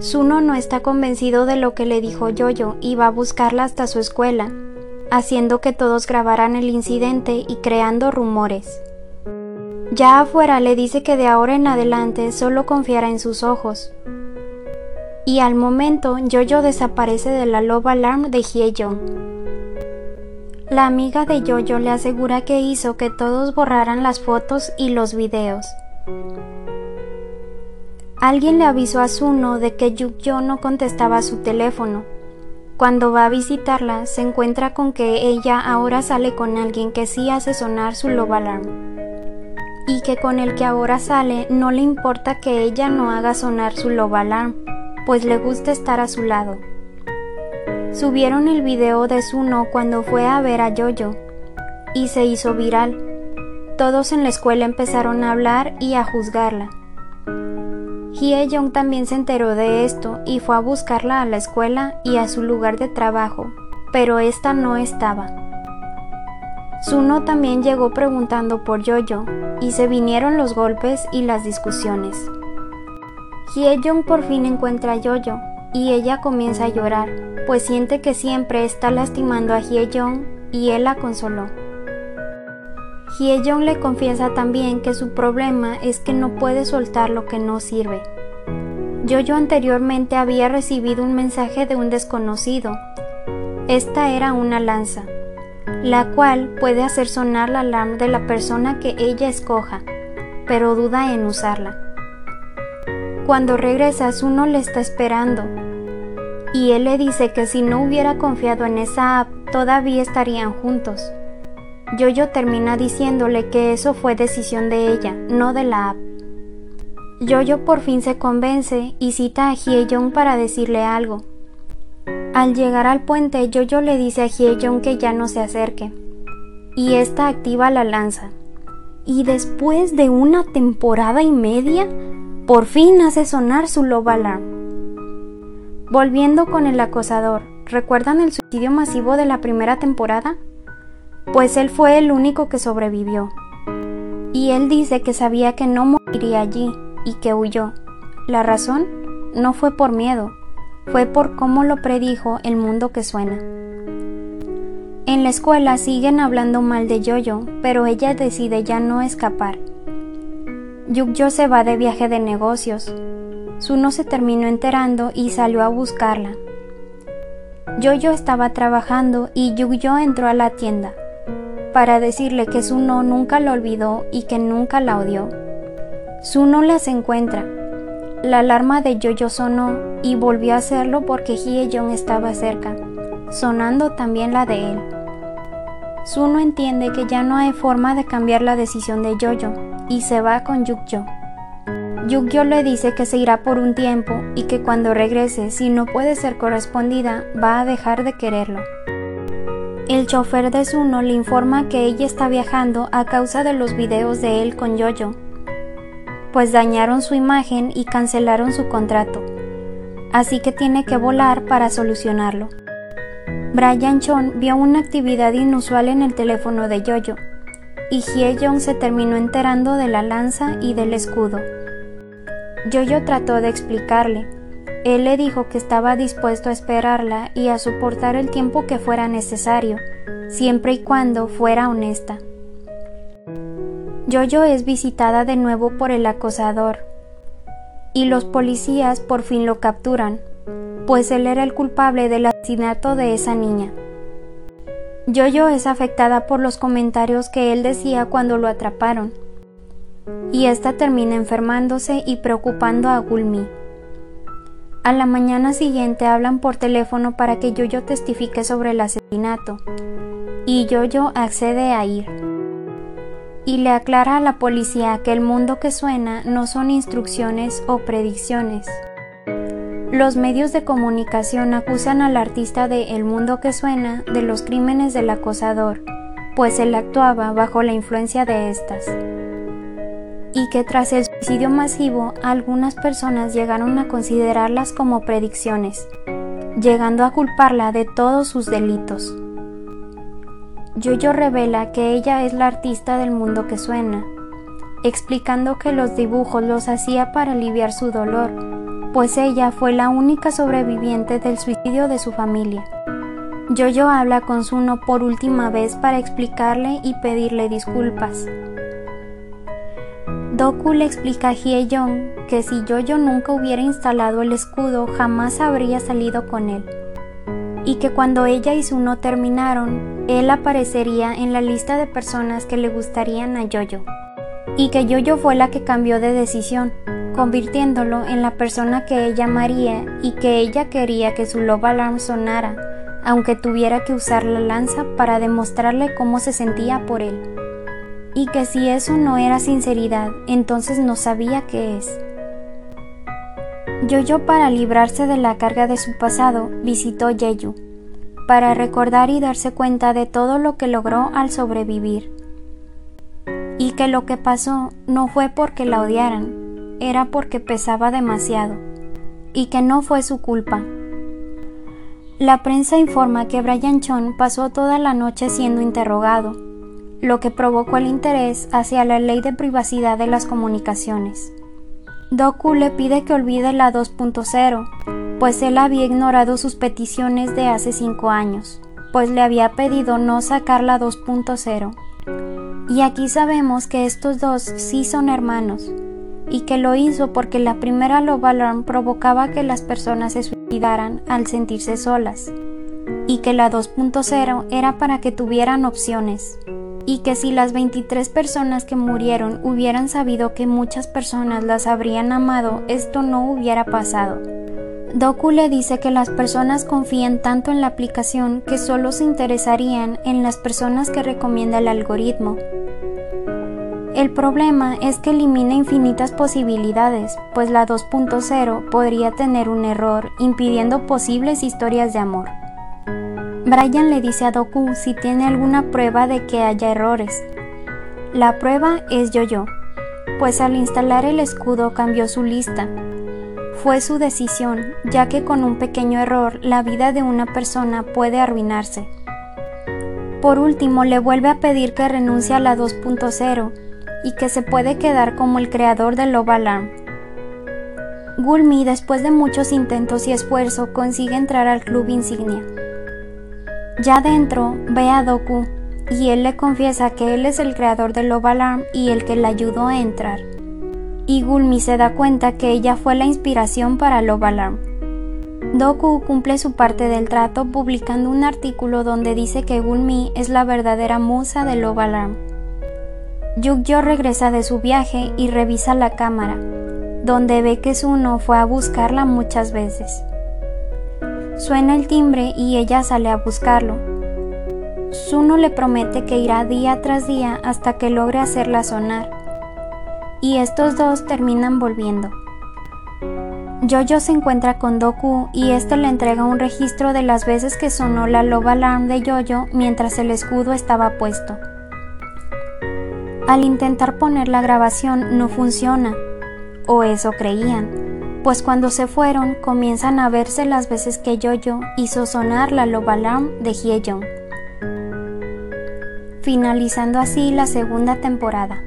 Suno no está convencido de lo que le dijo Yoyo y va a buscarla hasta su escuela, haciendo que todos grabaran el incidente y creando rumores. Ya afuera le dice que de ahora en adelante solo confiará en sus ojos. Y al momento Yoyo desaparece de la Love Alarm de Hyejeon. La amiga de Yoyo le asegura que hizo que todos borraran las fotos y los videos. Alguien le avisó a Suno de que Yukyo no contestaba su teléfono. Cuando va a visitarla, se encuentra con que ella ahora sale con alguien que sí hace sonar su love alarm. Y que con el que ahora sale no le importa que ella no haga sonar su love alarm, pues le gusta estar a su lado. Subieron el video de Suno cuando fue a ver a Yoyo y se hizo viral. Todos en la escuela empezaron a hablar y a juzgarla. Hye también se enteró de esto y fue a buscarla a la escuela y a su lugar de trabajo, pero esta no estaba. Suno también llegó preguntando por Yoyo y se vinieron los golpes y las discusiones. Hye por fin encuentra a Yoyo y ella comienza a llorar, pues siente que siempre está lastimando a Hye y él la consoló. Hye-jong le confiesa también que su problema es que no puede soltar lo que no sirve. Yo-yo anteriormente había recibido un mensaje de un desconocido. Esta era una lanza, la cual puede hacer sonar la alarma de la persona que ella escoja, pero duda en usarla. Cuando regresa, Suno le está esperando, y él le dice que si no hubiera confiado en esa app, todavía estarían juntos. Yoyo termina diciéndole que eso fue decisión de ella, no de la app. Yoyo por fin se convence y cita a Hyejeon para decirle algo. Al llegar al puente, Yoyo le dice a Hyejeon que ya no se acerque, y esta activa la lanza. Y después de una temporada y media, por fin hace sonar su love alarm. Volviendo con el acosador, ¿recuerdan el suicidio masivo de la primera temporada? Pues él fue el único que sobrevivió. Y él dice que sabía que no moriría allí y que huyó. La razón no fue por miedo, fue por cómo lo predijo el mundo que suena. En la escuela siguen hablando mal de Yoyo, pero ella decide ya no escapar. Yukyo se va de viaje de negocios. Suno se terminó enterando y salió a buscarla. Yoyo estaba trabajando y Yukyo entró a la tienda para decirle que Suno nunca la olvidó y que nunca la odió. Suno las encuentra. La alarma de Yoyo sonó y volvió a hacerlo porque Hye-jong estaba cerca, sonando también la de él. Suno entiende que ya no hay forma de cambiar la decisión de Yoyo y se va con Yukyo. Yukyo le dice que se irá por un tiempo y que cuando regrese, si no puede ser correspondida, va a dejar de quererlo. El chofer de Suno le informa que ella está viajando a causa de los videos de él con Yoyo, pues dañaron su imagen y cancelaron su contrato, así que tiene que volar para solucionarlo. Brian Chon vio una actividad inusual en el teléfono de Yoyo, y Hye se terminó enterando de la lanza y del escudo. Yoyo trató de explicarle, él le dijo que estaba dispuesto a esperarla y a soportar el tiempo que fuera necesario, siempre y cuando fuera honesta. Yoyo es visitada de nuevo por el acosador, y los policías por fin lo capturan, pues él era el culpable del asesinato de esa niña. Yoyo es afectada por los comentarios que él decía cuando lo atraparon, y ésta termina enfermándose y preocupando a Gulmi. A la mañana siguiente hablan por teléfono para que Yoyo testifique sobre el asesinato, y Yoyo accede a ir. Y le aclara a la policía que el mundo que suena no son instrucciones o predicciones. Los medios de comunicación acusan al artista de El mundo que suena de los crímenes del acosador, pues él actuaba bajo la influencia de estas y que tras el suicidio masivo algunas personas llegaron a considerarlas como predicciones, llegando a culparla de todos sus delitos. Yoyo revela que ella es la artista del mundo que suena, explicando que los dibujos los hacía para aliviar su dolor, pues ella fue la única sobreviviente del suicidio de su familia. Jojo habla con Suno por última vez para explicarle y pedirle disculpas. Doku le explica a Hye-jong que si Jojo nunca hubiera instalado el escudo jamás habría salido con él, y que cuando ella y Suno terminaron, él aparecería en la lista de personas que le gustarían a Jojo, y que Jojo fue la que cambió de decisión, convirtiéndolo en la persona que ella amaría y que ella quería que su love alarm sonara, aunque tuviera que usar la lanza para demostrarle cómo se sentía por él. Y que si eso no era sinceridad, entonces no sabía qué es. Yoyo para librarse de la carga de su pasado visitó Jeju, para recordar y darse cuenta de todo lo que logró al sobrevivir. Y que lo que pasó no fue porque la odiaran, era porque pesaba demasiado y que no fue su culpa. La prensa informa que Brian Chon pasó toda la noche siendo interrogado, lo que provocó el interés hacia la ley de privacidad de las comunicaciones. Doku le pide que olvide la 2.0, pues él había ignorado sus peticiones de hace cinco años, pues le había pedido no sacar la 2.0. Y aquí sabemos que estos dos sí son hermanos, y que lo hizo porque la primera Love Alarm provocaba que las personas se suicidaran al sentirse solas, y que la 2.0 era para que tuvieran opciones, y que si las 23 personas que murieron hubieran sabido que muchas personas las habrían amado, esto no hubiera pasado. Doku le dice que las personas confían tanto en la aplicación que solo se interesarían en las personas que recomienda el algoritmo, el problema es que elimina infinitas posibilidades, pues la 2.0 podría tener un error impidiendo posibles historias de amor. Brian le dice a Doku si tiene alguna prueba de que haya errores. La prueba es Yo-Yo, pues al instalar el escudo cambió su lista. Fue su decisión, ya que con un pequeño error la vida de una persona puede arruinarse. Por último, le vuelve a pedir que renuncie a la 2.0 y que se puede quedar como el creador de Love Alarm. Gulmi, después de muchos intentos y esfuerzo, consigue entrar al club insignia. Ya dentro, ve a Doku y él le confiesa que él es el creador de Love Alarm y el que le ayudó a entrar. Y Gulmi se da cuenta que ella fue la inspiración para Love Alarm. Doku cumple su parte del trato publicando un artículo donde dice que Gulmi es la verdadera musa de Love Alarm. Yukyo regresa de su viaje y revisa la cámara, donde ve que Suno fue a buscarla muchas veces. Suena el timbre y ella sale a buscarlo. Suno le promete que irá día tras día hasta que logre hacerla sonar. Y estos dos terminan volviendo. Jojo se encuentra con Doku y este le entrega un registro de las veces que sonó la Love Alarm de Jojo mientras el escudo estaba puesto. Al intentar poner la grabación no funciona, o eso creían, pues cuando se fueron comienzan a verse las veces que Jojo hizo sonar la Love Alarm de Hyejeon, finalizando así la segunda temporada.